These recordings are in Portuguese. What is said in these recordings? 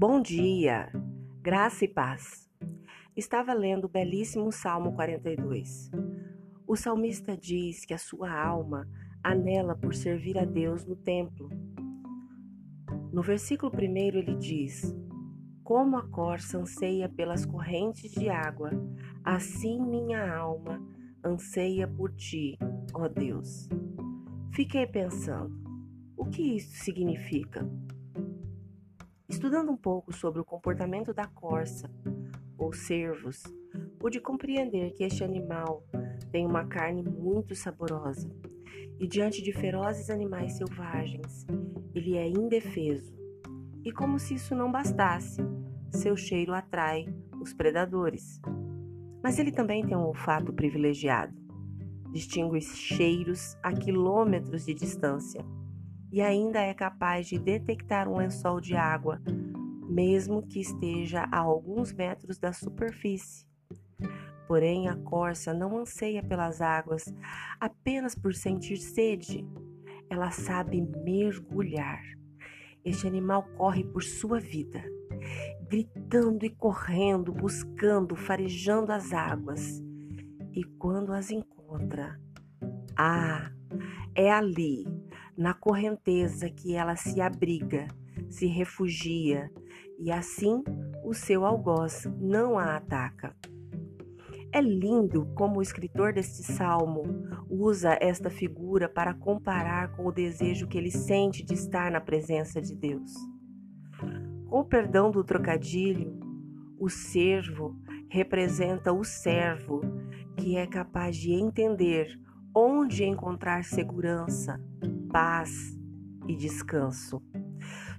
Bom dia, graça e paz. Estava lendo o belíssimo Salmo 42. O salmista diz que a sua alma anela por servir a Deus no templo. No versículo 1 ele diz: Como a corça anseia pelas correntes de água, assim minha alma anseia por ti, ó Deus. Fiquei pensando, o que isso significa? Estudando um pouco sobre o comportamento da corça, ou cervos, pude compreender que este animal tem uma carne muito saborosa e, diante de ferozes animais selvagens, ele é indefeso. E, como se isso não bastasse, seu cheiro atrai os predadores. Mas ele também tem um olfato privilegiado. Distingue cheiros a quilômetros de distância e ainda é capaz de detectar um lençol de água, mesmo que esteja a alguns metros da superfície. Porém, a corça não anseia pelas águas apenas por sentir sede, ela sabe mergulhar. Este animal corre por sua vida, gritando e correndo, buscando, farejando as águas. E quando as encontra, ah, é ali, na correnteza que ela se abriga, se refugia, e assim o seu algoz não a ataca. É lindo como o escritor deste salmo usa esta figura para comparar com o desejo que ele sente de estar na presença de Deus. Com o perdão do trocadilho, o servo representa o servo que é capaz de entender onde encontrar segurança, paz e descanso.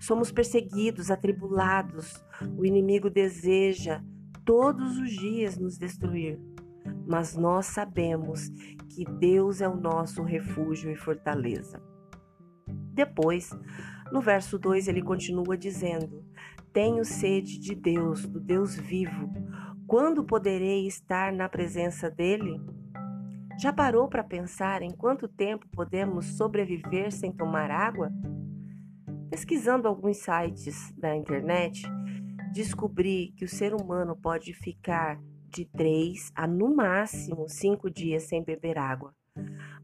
Somos perseguidos, atribulados, o inimigo deseja todos os dias nos destruir, mas nós sabemos que Deus é o nosso refúgio e fortaleza. Depois, no verso 2, ele continua dizendo: Tenho sede de Deus, do Deus vivo. Quando poderei estar na presença dele? Já parou para pensar em quanto tempo podemos sobreviver sem tomar água? Pesquisando alguns sites da internet, descobri que o ser humano pode ficar de 3 a no máximo 5 dias sem beber água.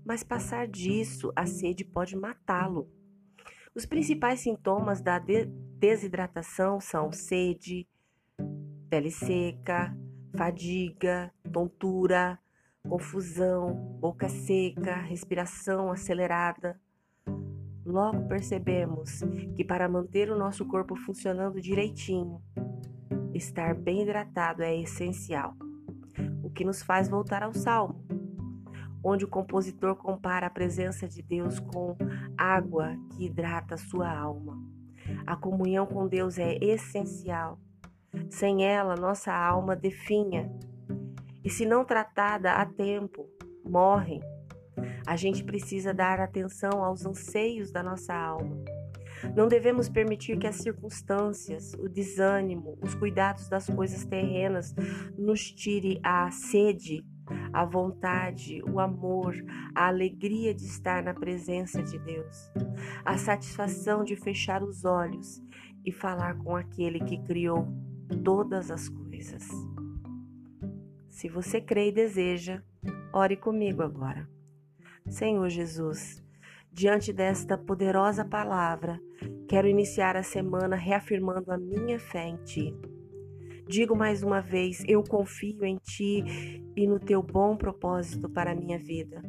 Mas passar disso, a sede pode matá-lo. Os principais sintomas da de desidratação são sede, pele seca, fadiga, tontura, confusão, boca seca, respiração acelerada. Logo percebemos que para manter o nosso corpo funcionando direitinho, estar bem hidratado é essencial. O que nos faz voltar ao Salmo, onde o compositor compara a presença de Deus com água que hidrata sua alma. A comunhão com Deus é essencial. Sem ela, nossa alma definha e se não tratada a tempo, morrem. A gente precisa dar atenção aos anseios da nossa alma. Não devemos permitir que as circunstâncias, o desânimo, os cuidados das coisas terrenas nos tire a sede, a vontade, o amor, a alegria de estar na presença de Deus, a satisfação de fechar os olhos e falar com aquele que criou todas as coisas. Se você crê e deseja, ore comigo agora. Senhor Jesus, diante desta poderosa palavra, quero iniciar a semana reafirmando a minha fé em Ti. Digo mais uma vez, eu confio em Ti e no Teu bom propósito para a minha vida.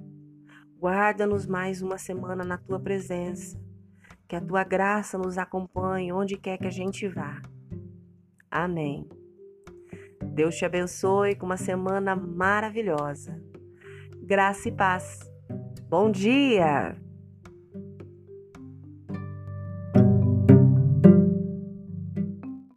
Guarda-nos mais uma semana na Tua presença. Que a Tua graça nos acompanhe onde quer que a gente vá. Amém. Deus te abençoe com uma semana maravilhosa. Graça e paz. Bom dia!